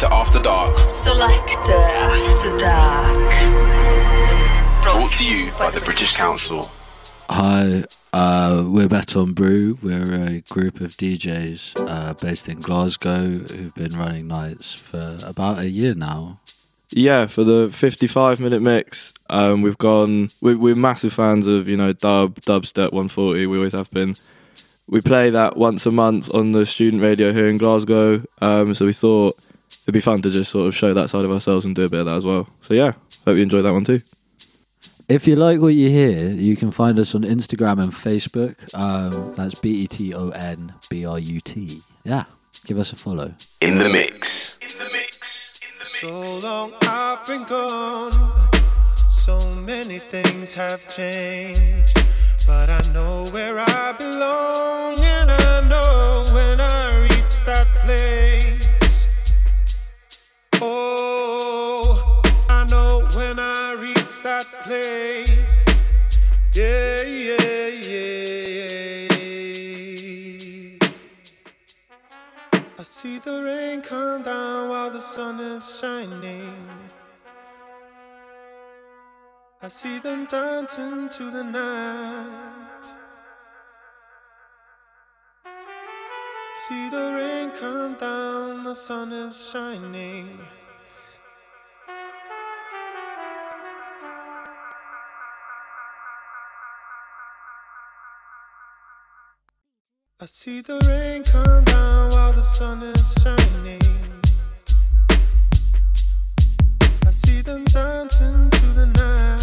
Selector After Dark. Selector After Dark. Brought to you by the British Council. Hi, uh, we're Béton Brut. We're a group of DJs uh, based in Glasgow who've been running nights for about a year now. Yeah, for the 55 minute mix, um, we've gone. We're, we're massive fans of you know dub, dubstep 140. We always have been. We play that once a month on the student radio here in Glasgow. Um, so we thought it'd be fun to just sort of show that side of ourselves and do a bit of that as well. So yeah, hope you enjoyed that one too. If you like what you hear, you can find us on Instagram and Facebook. Um, that's B E T O N B R U T. Yeah, give us a follow. In the mix. In the mix. In the mix. So long I've been gone. So many things have changed. But I know where I belong. And I know when I reach that place. Oh, I know when I reach that place. Yeah, yeah, yeah. I see the rain come down while the sun is shining. I see them dancing to the night. See the rain come down, the sun is shining. I see the rain come down while the sun is shining. I see them dancing to the night.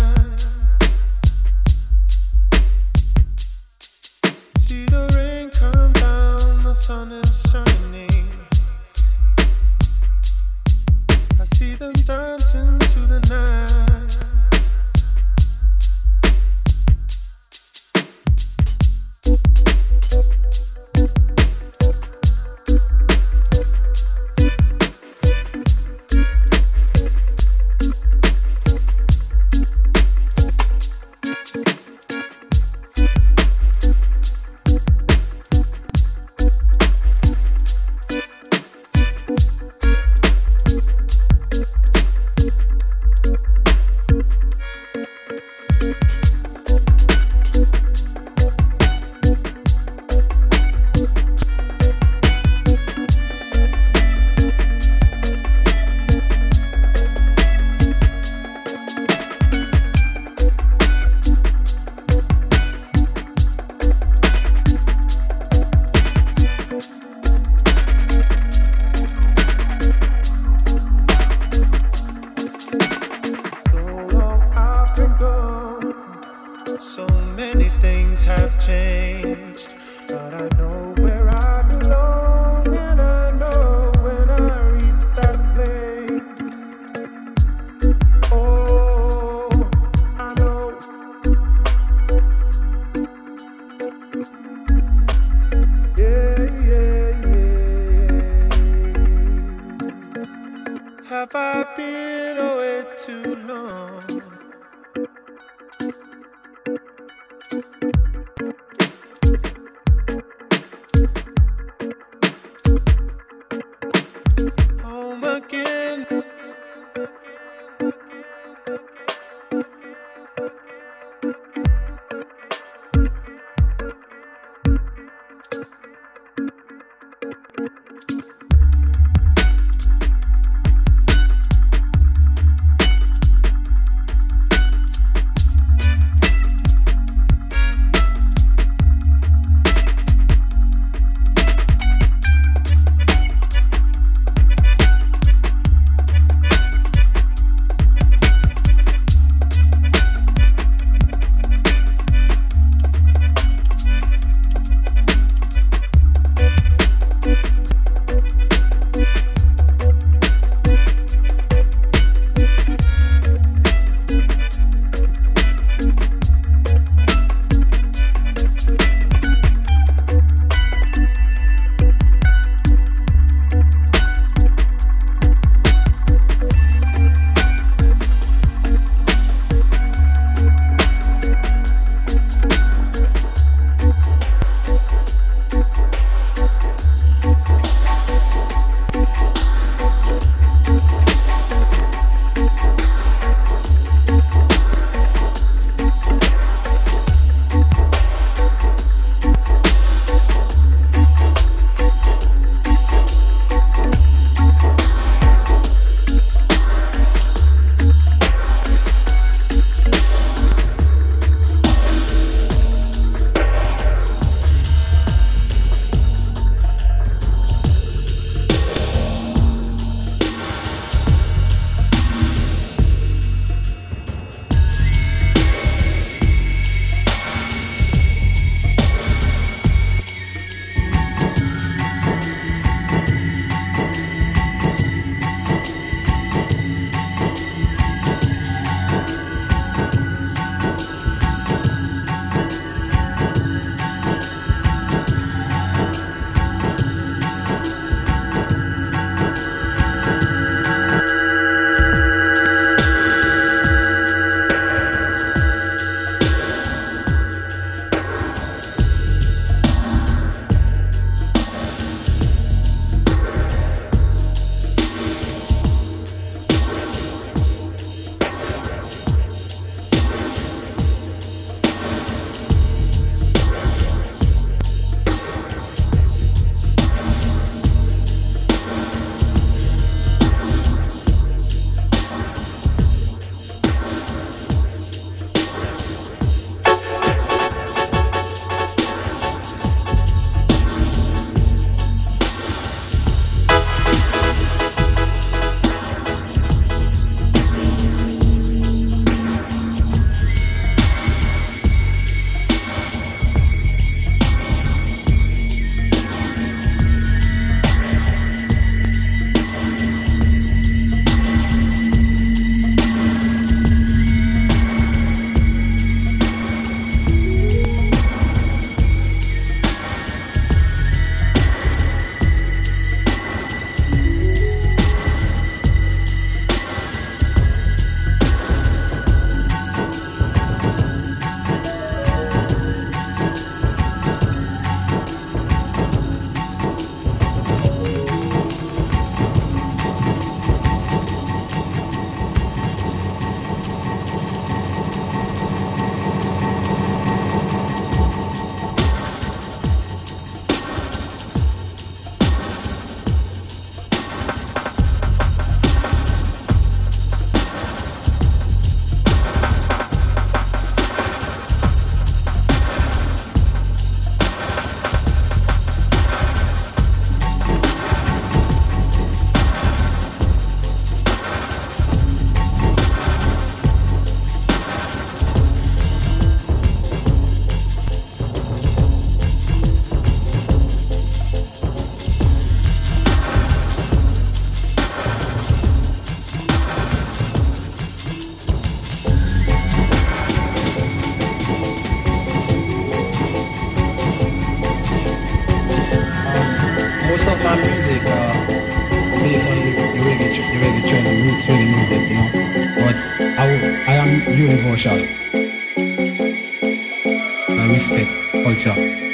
I respect culture.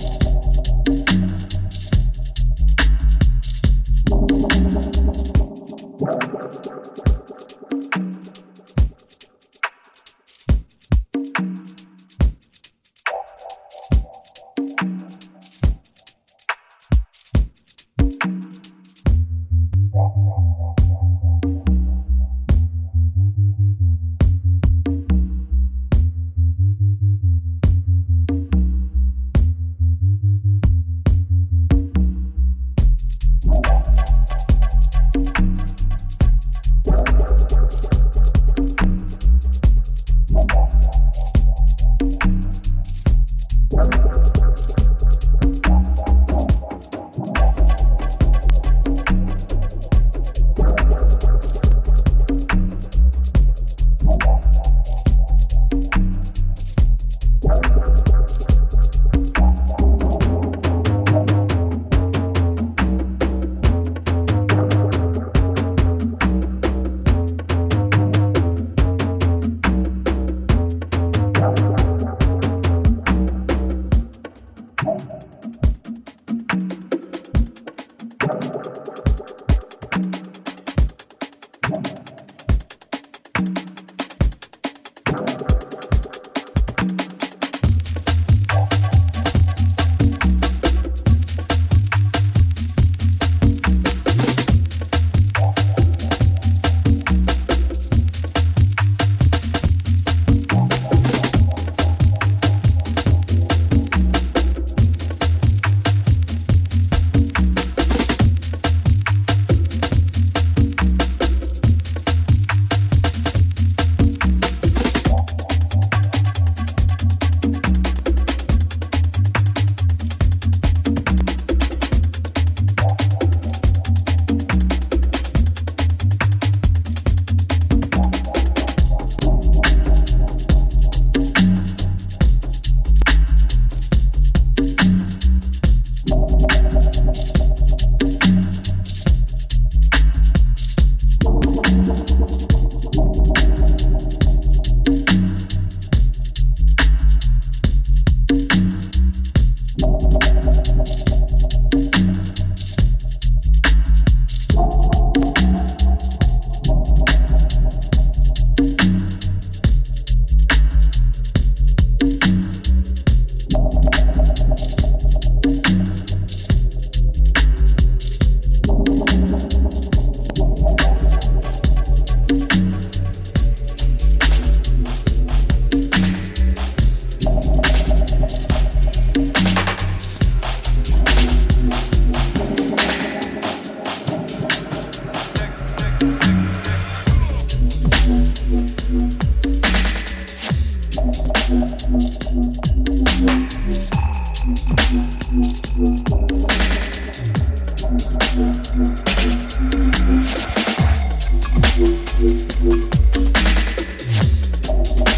you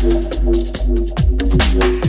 Música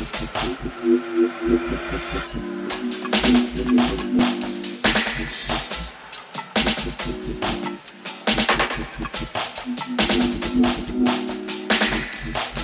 Dick, dick,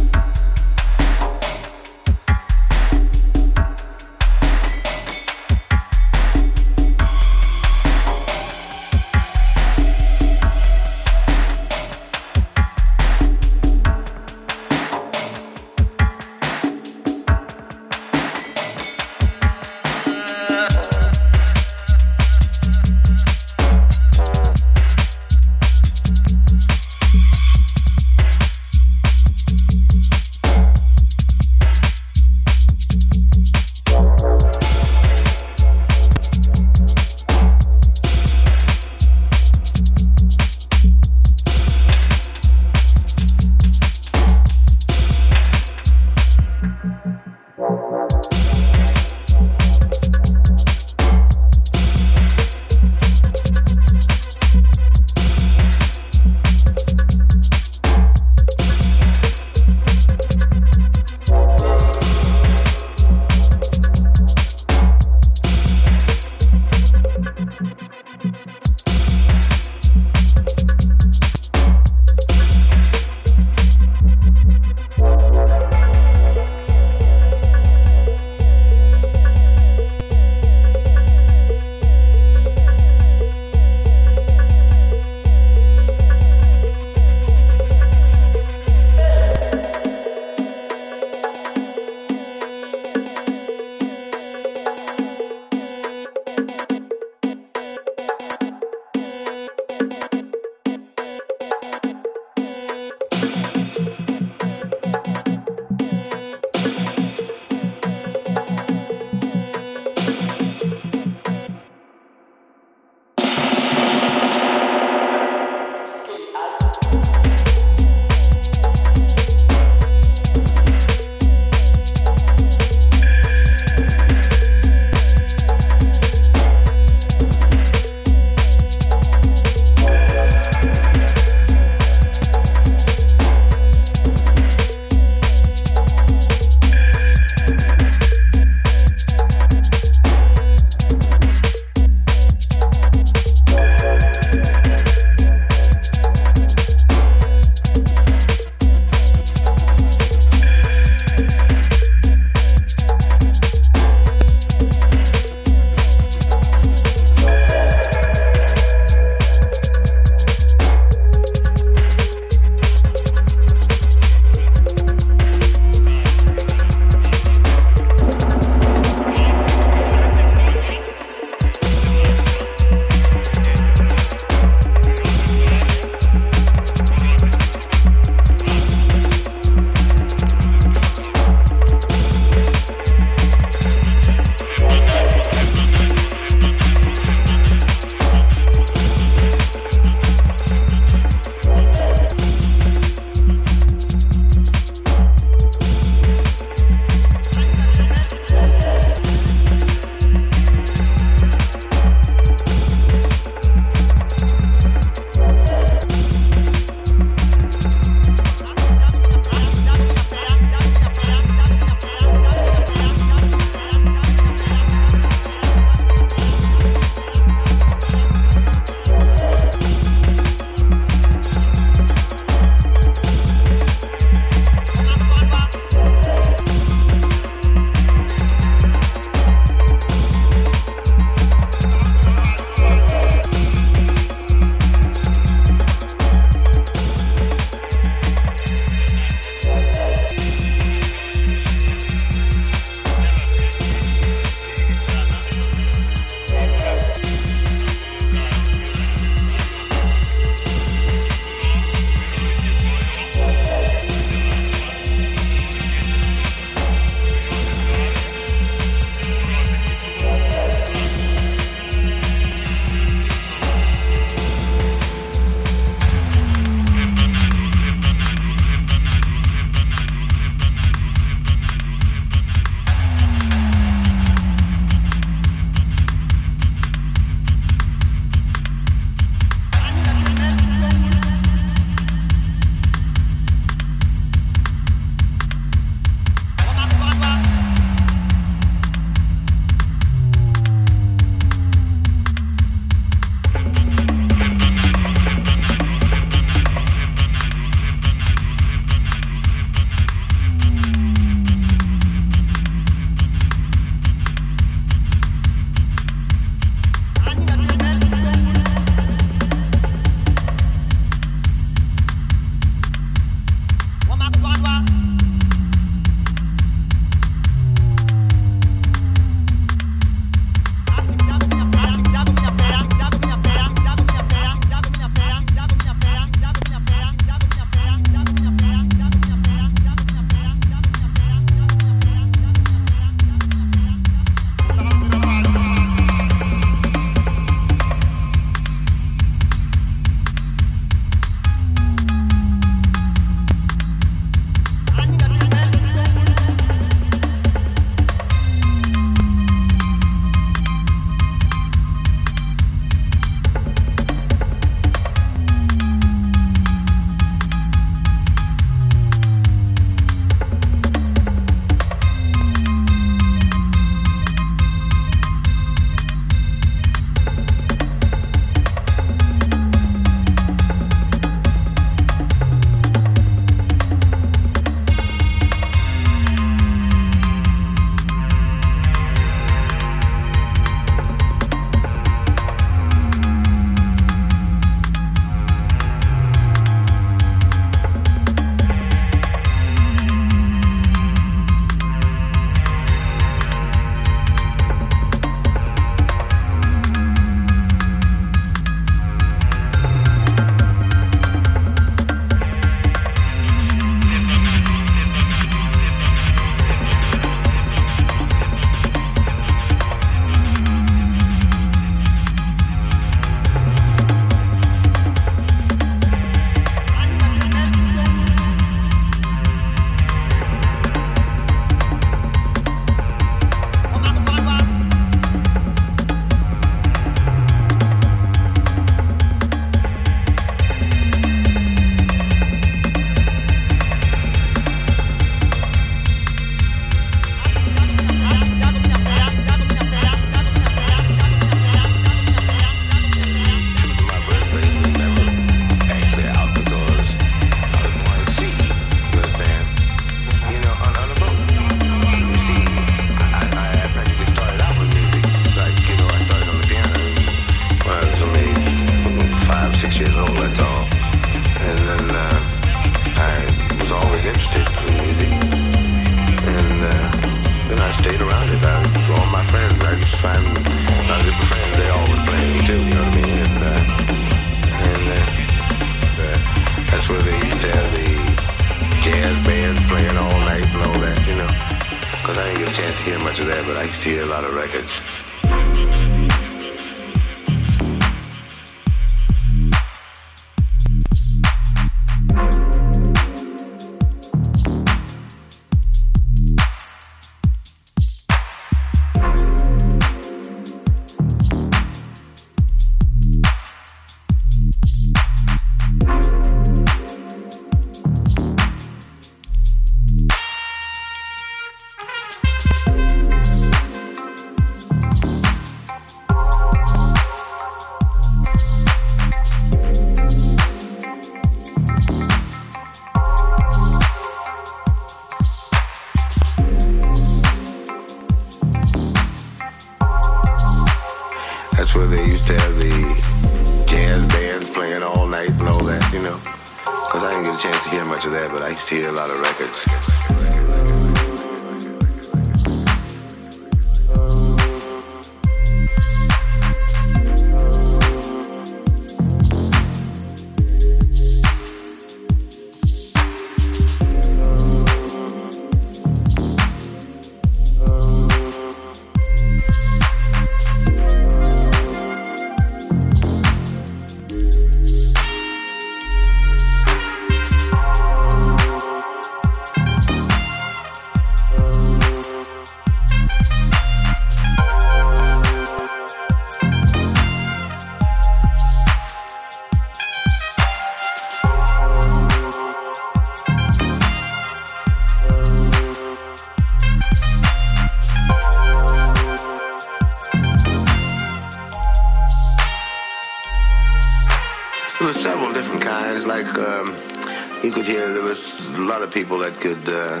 of people that could uh,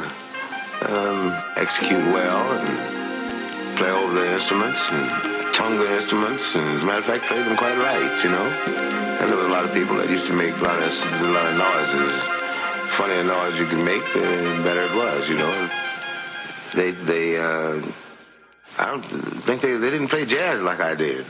um, execute well and play over their instruments and tongue their instruments, and as a matter of fact, play them quite right, you know. And there were a lot of people that used to make a lot of a lot of noises. Funnier noise you could make, the better it was, you know. They they uh, I don't think they they didn't play jazz like I did.